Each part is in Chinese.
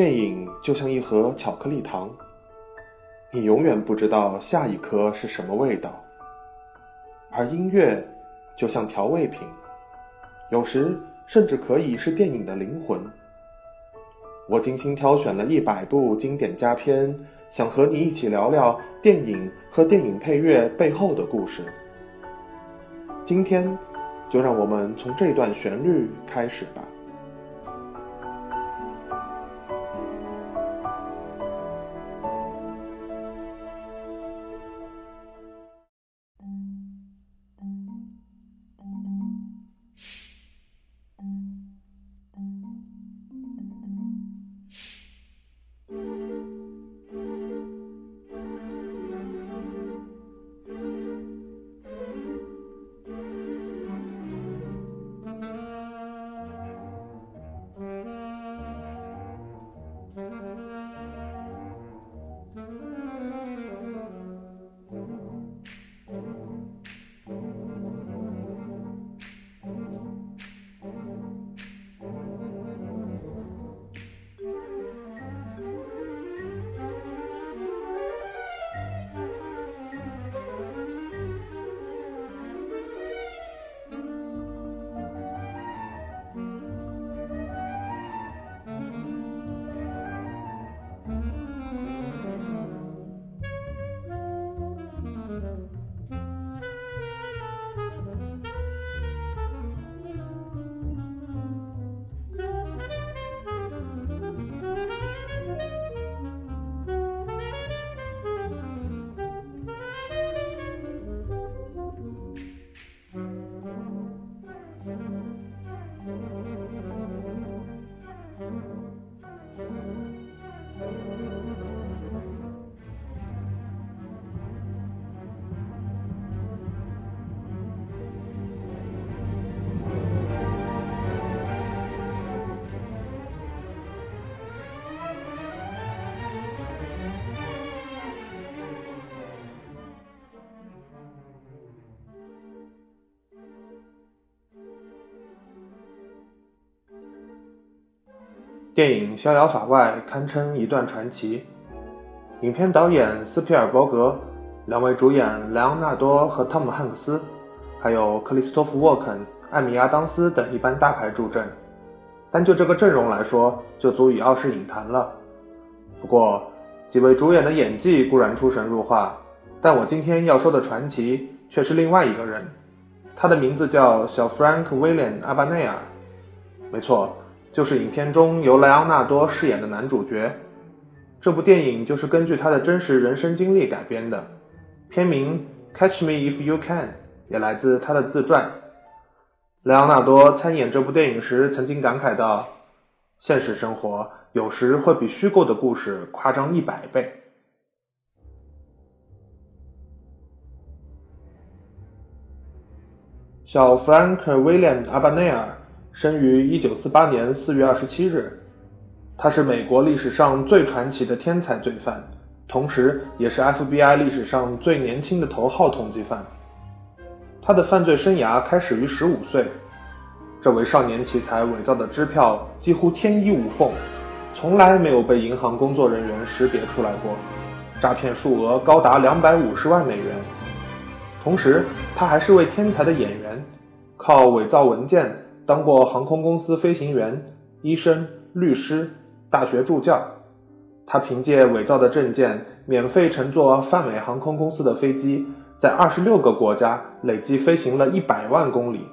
电影就像一盒巧克力糖，你永远不知道下一颗是什么味道；而音乐就像调味品，有时甚至可以是电影的灵魂。我精心挑选了一百部经典佳片，想和你一起聊聊电影和电影配乐背后的故事。今天，就让我们从这段旋律开始吧。电影《逍遥法外》堪称一段传奇。影片导演斯皮尔伯格，两位主演莱昂纳多和汤姆汉克斯，还有克里斯托弗沃肯、艾米亚当斯等一般大牌助阵。单就这个阵容来说，就足以傲视影坛了。不过，几位主演的演技固然出神入化，但我今天要说的传奇却是另外一个人，他的名字叫小 Frank William 阿巴内尔。没错。就是影片中由莱昂纳多饰演的男主角，这部电影就是根据他的真实人生经历改编的。片名《Catch Me If You Can》也来自他的自传。莱昂纳多参演这部电影时曾经感慨道：“现实生活有时会比虚构的故事夸张一百倍。”小 Frank William 阿巴内尔。生于一九四八年四月二十七日，他是美国历史上最传奇的天才罪犯，同时也是 FBI 历史上最年轻的头号通缉犯。他的犯罪生涯开始于十五岁，这位少年奇才伪造的支票几乎天衣无缝，从来没有被银行工作人员识别出来过，诈骗数额高达两百五十万美元。同时，他还是位天才的演员，靠伪造文件。当过航空公司飞行员、医生、律师、大学助教，他凭借伪造的证件，免费乘坐泛美航空公司的飞机，在二十六个国家累计飞行了一百万公里。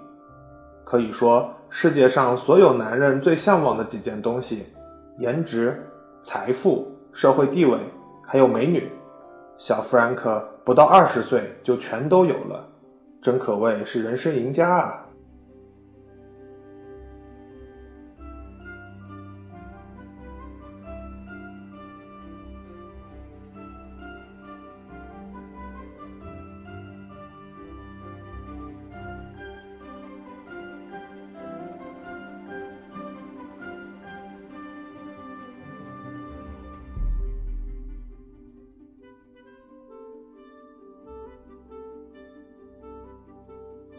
可以说，世界上所有男人最向往的几件东西——颜值、财富、社会地位，还有美女，小弗兰克不到二十岁就全都有了，真可谓是人生赢家啊！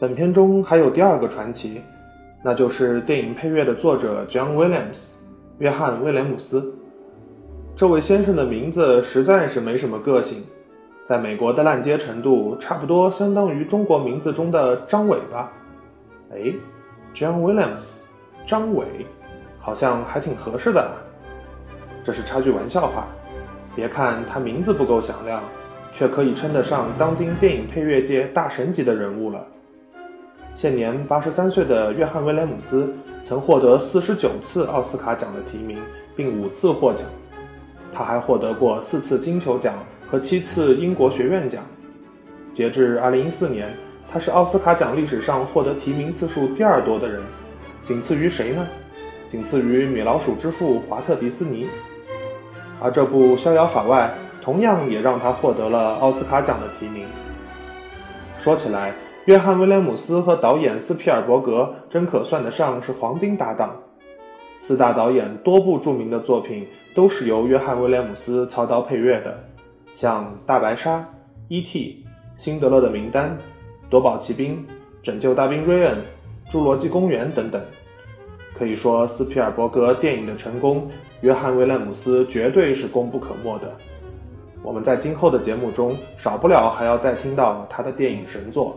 本片中还有第二个传奇，那就是电影配乐的作者 John Williams，约翰·威廉姆斯。这位先生的名字实在是没什么个性，在美国的烂街程度，差不多相当于中国名字中的张伟吧。哎，John Williams，张伟，好像还挺合适的。这是插句玩笑话，别看他名字不够响亮，却可以称得上当今电影配乐界大神级的人物了。现年八十三岁的约翰·威廉姆斯曾获得四十九次奥斯卡奖的提名，并五次获奖。他还获得过四次金球奖和七次英国学院奖。截至二零一四年，他是奥斯卡奖历史上获得提名次数第二多的人，仅次于谁呢？仅次于米老鼠之父华特·迪斯尼。而这部《逍遥法外》同样也让他获得了奥斯卡奖的提名。说起来，约翰·威廉姆斯和导演斯皮尔伯格真可算得上是黄金搭档。四大导演多部著名的作品都是由约翰·威廉姆斯操刀配乐的，像《大白鲨》《E.T.》《辛德勒的名单》《夺宝奇兵》《拯救大兵瑞恩》《侏罗纪公园》等等。可以说，斯皮尔伯格电影的成功，约翰·威廉姆斯绝对是功不可没的。我们在今后的节目中，少不了还要再听到他的电影神作。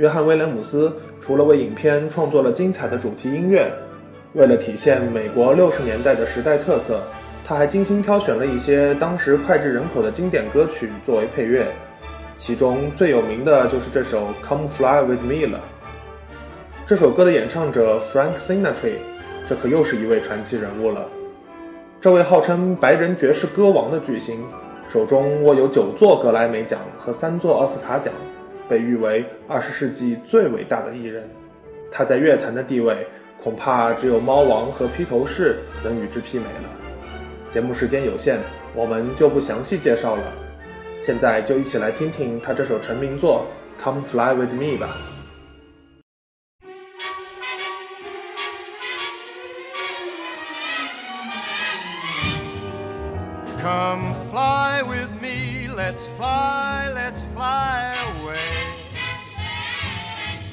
约翰·威廉姆斯除了为影片创作了精彩的主题音乐，为了体现美国六十年代的时代特色，他还精心挑选了一些当时脍炙人口的经典歌曲作为配乐。其中最有名的就是这首《Come Fly with Me》了。这首歌的演唱者 Frank Sinatra，这可又是一位传奇人物了。这位号称白人爵士歌王的巨星，手中握有九座格莱美奖和三座奥斯卡奖。被誉为二十世纪最伟大的艺人，他在乐坛的地位恐怕只有猫王和披头士能与之媲美了。节目时间有限，我们就不详细介绍了。现在就一起来听听他这首成名作《Come Fly with Me》吧。Come fly with me, let's fly, let's fly away.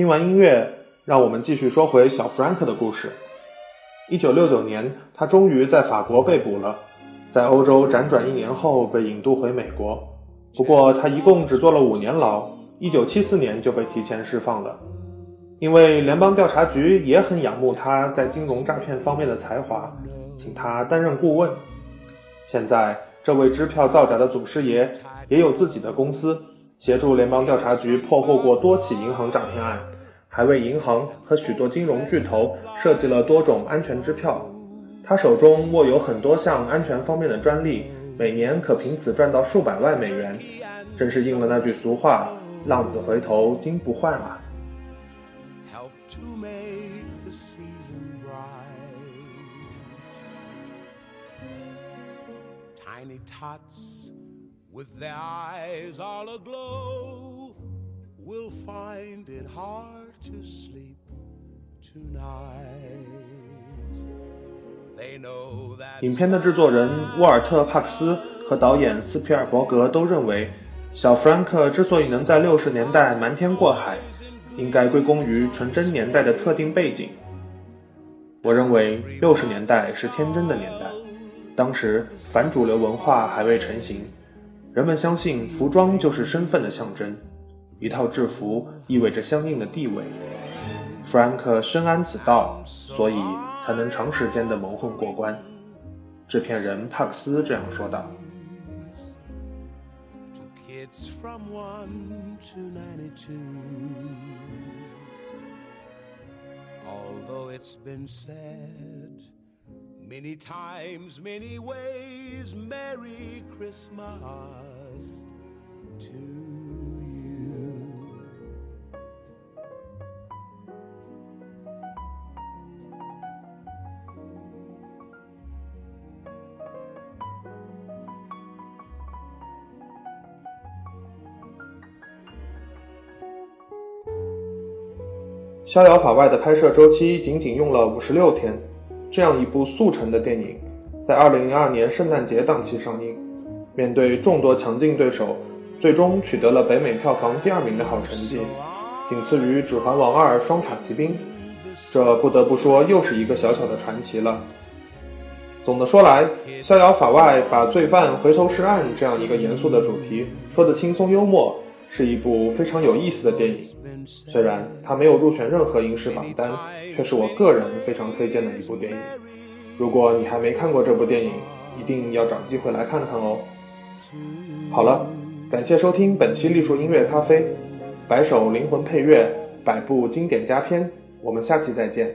听完音乐，让我们继续说回小 Frank 的故事。一九六九年，他终于在法国被捕了，在欧洲辗转一年后被引渡回美国。不过，他一共只坐了五年牢，一九七四年就被提前释放了。因为联邦调查局也很仰慕他在金融诈骗方面的才华，请他担任顾问。现在，这位支票造假的祖师爷也有自己的公司。协助联邦调查局破获过多起银行诈骗案，还为银行和许多金融巨头设计了多种安全支票。他手中握有很多项安全方面的专利，每年可凭此赚到数百万美元，真是应了那句俗话：“浪子回头金不换啊。” Tots with their eyes all aglow will find it hard to sleep tonight 影片的制作人沃尔特·帕克斯和导演斯皮尔伯格都认为，小弗兰克之所以能在六十年代瞒天过海，应该归功于纯真年代的特定背景。我认为六十年代是天真的年代，当时反主流文化还未成型。人们相信服装就是身份的象征，一套制服意味着相应的地位。弗兰克深谙此道，所以才能长时间的蒙混过关。制片人帕克斯这样说道。Many times, many ways, Merry Christmas to you. 逍遥法外的拍摄周期仅仅用了五十六天。这样一部速成的电影，在2002年圣诞节档期上映，面对众多强劲对手，最终取得了北美票房第二名的好成绩，仅次于《指环王二：双塔奇兵》。这不得不说又是一个小小的传奇了。总的说来，《逍遥法外》把罪犯回头是岸这样一个严肃的主题说得轻松幽默，是一部非常有意思的电影。虽然它没有入选任何影视榜单，却是我个人非常推荐的一部电影。如果你还没看过这部电影，一定要找机会来看看哦。好了，感谢收听本期栗树音乐咖啡，百首灵魂配乐，百部经典佳片，我们下期再见。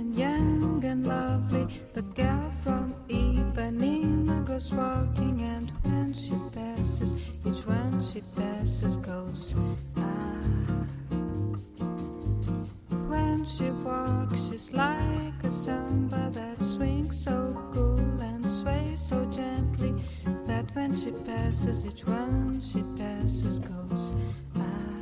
when she passes, each one she passes goes by.